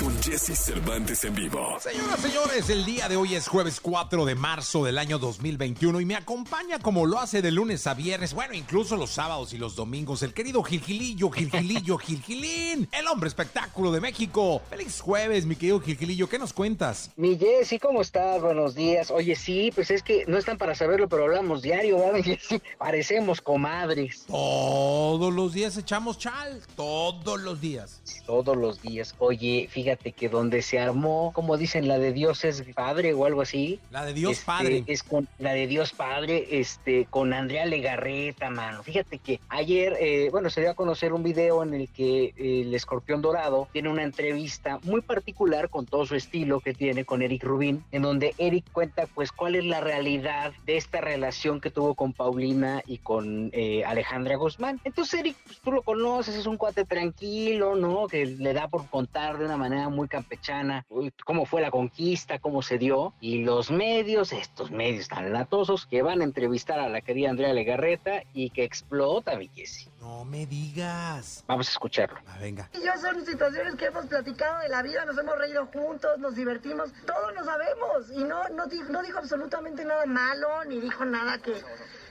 con Jesse Cervantes en vivo. Señoras, señores, el día de hoy es jueves 4 de marzo del año 2021 y me acompaña como lo hace de lunes a viernes, bueno, incluso los sábados y los domingos, el querido Gilgilillo, Gilgilillo, Gilgilín, el hombre espectáculo de México. Feliz jueves, mi querido Gilgilillo, ¿qué nos cuentas? Mi Jessy, ¿cómo estás? Buenos días. Oye, sí, pues es que no están para saberlo, pero hablamos diario, ¿verdad, Jessy? Parecemos comadres. Todos los días echamos chal, todos los días. Todos los días. Oye, fíjate que donde se armó, como dicen, la de Dios es Padre o algo así. La de Dios este, Padre. Es con la de Dios Padre, este, con Andrea Legarreta, mano. Fíjate que ayer, eh, bueno, se dio a conocer un video en el que eh, el escorpión dorado tiene una entrevista muy particular con todo su estilo que tiene con Eric Rubin, en donde Eric cuenta, pues, cuál es la realidad de esta relación que tuvo con Paulina y con eh, Alejandra Guzmán. Entonces, Eric, pues, tú lo conoces, es un cuate tranquilo, ¿no? Que le da por contar de una manera muy campechana uy, cómo fue la conquista, cómo se dio. Y los medios, estos medios tan latosos, que van a entrevistar a la querida Andrea Legarreta y que explota, mi Jessy. No me digas. Vamos a escucharlo. Ah, venga. Y yo son situaciones que hemos platicado de la vida, nos hemos reído juntos, nos divertimos, todos lo sabemos. Y no, no dijo absolutamente nada malo, ni dijo nada que,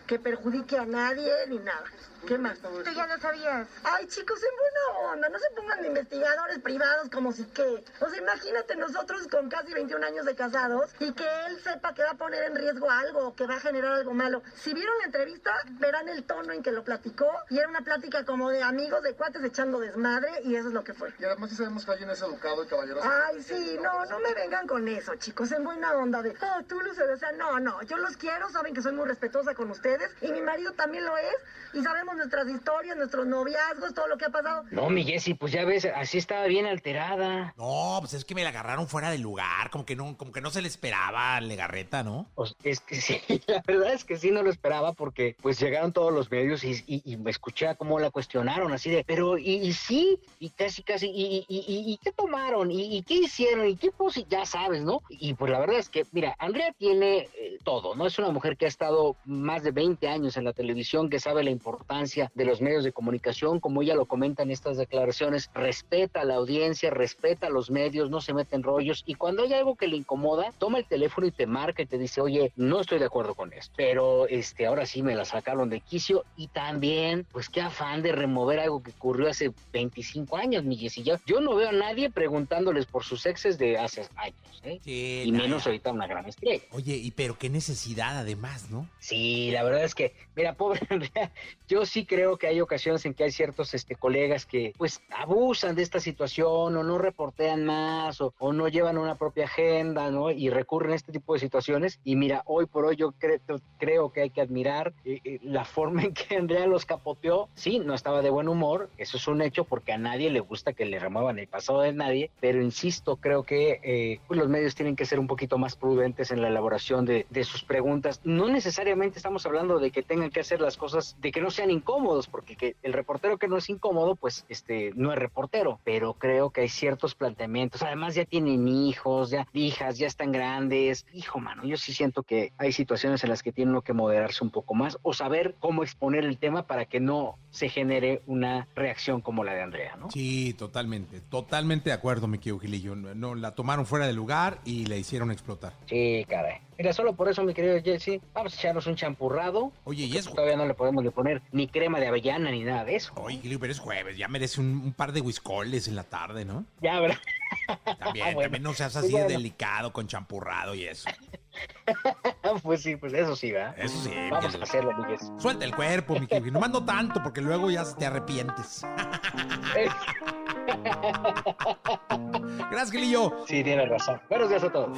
que perjudique a nadie, ni nada. ¿Qué más? Tú ya lo sabías. Ay, chicos, en buena onda, no se pongan de investigadores privados como si que. O sea, imagínate nosotros con casi 21 años de casados y que él sepa que va a poner en riesgo algo o que va a generar algo malo. Si vieron la entrevista, verán el tono en que lo platicó y era una plática como de amigos, de cuates echando desmadre y eso es lo que fue. Y además sí sabemos que alguien es educado y caballeroso. Ay, sí, no, no me vengan con eso, chicos, en buena onda de, oh, tú sabes, o sea, no, no, yo los quiero, saben que soy muy respetuosa con ustedes y mi marido también lo es y sabemos nuestras historias, nuestros noviazgos, todo lo que ha pasado. No, mi Jessy, pues ya ves, así estaba bien alterada. No, pues es que me la agarraron fuera de lugar, como que no, como que no se le esperaba a Legarreta, ¿no? Pues es que sí, la verdad es que sí no lo esperaba porque pues llegaron todos los medios y, y, y me escuché a cómo la cuestionaron así de, pero y, y sí, y casi casi, y, y, y, y qué tomaron, ¿Y, qué hicieron, y qué pues ya sabes, ¿no? Y pues la verdad es que, mira, Andrea tiene eh, todo, ¿no? Es una mujer que ha estado más de 20 años en la televisión, que sabe la importancia de los medios de comunicación, como ella lo comenta en estas declaraciones, respeta a la audiencia, respeta a los medios, no se mete en rollos, y cuando hay algo que le incomoda, toma el teléfono y te marca y te dice, oye, no estoy de acuerdo con esto, pero este, ahora sí me la sacaron de quicio, y también, pues qué afán de remover algo que ocurrió hace 25 años, mi. Yo, yo no veo a nadie preguntándoles por sus exes de hace años, ¿eh? Sí, y nada. menos ahorita una gran estrella. Oye, y pero qué necesidad además, ¿no? Sí, la verdad es que, mira, pobre Andrea, yo sí creo que hay ocasiones en que hay ciertos este, colegas que pues abusan de esta situación o no reportean más o, o no llevan una propia agenda, ¿no? Y recurren a este tipo de situaciones. Y mira, hoy por hoy yo cre creo que hay que admirar eh, eh, la forma en que Andrea los capoteó. Sí, no estaba de buen humor, eso es un hecho porque a nadie le gusta que le remuevan el pasado de nadie, pero insisto, creo que eh, pues los medios tienen que ser un poquito más prudentes en la elaboración de, de sus preguntas. No necesariamente estamos hablando de que tengan que hacer las cosas, de que no sean incómodos, porque que el reportero que no es incómodo, pues este no es reportero, pero creo que hay ciertos planteamientos. Además ya tienen hijos, ya hijas, ya están grandes. Hijo, mano, yo sí siento que hay situaciones en las que tiene uno que moderarse un poco más o saber cómo exponer el tema para que no se genere una reacción como la de Andrea, ¿no? Sí, totalmente, totalmente de acuerdo, mi querido Gilillo. No, no, la tomaron fuera de lugar y la hicieron explotar. Sí, caray. Mira, solo por eso, mi querido Jesse, vamos a echarnos un champurrado. Oye, y es Todavía no le podemos le poner ni crema de avellana ni nada de eso. Oye, pero es jueves, ya merece un, un par de whiskoles en la tarde, ¿no? Ya, ¿verdad? También, Ah, Bueno. también no seas Pues así de delicado con champurrado y eso. pues sí, pues eso sí, ¿verdad? Eso sí, Vamos Miguel. a hacerlo, mi Jesse. Suelta el cuerpo, mi querido. No mando tanto porque luego ya te arrepientes. Gracias, Gilillo. Sí, tiene razón. Buenos días a todos.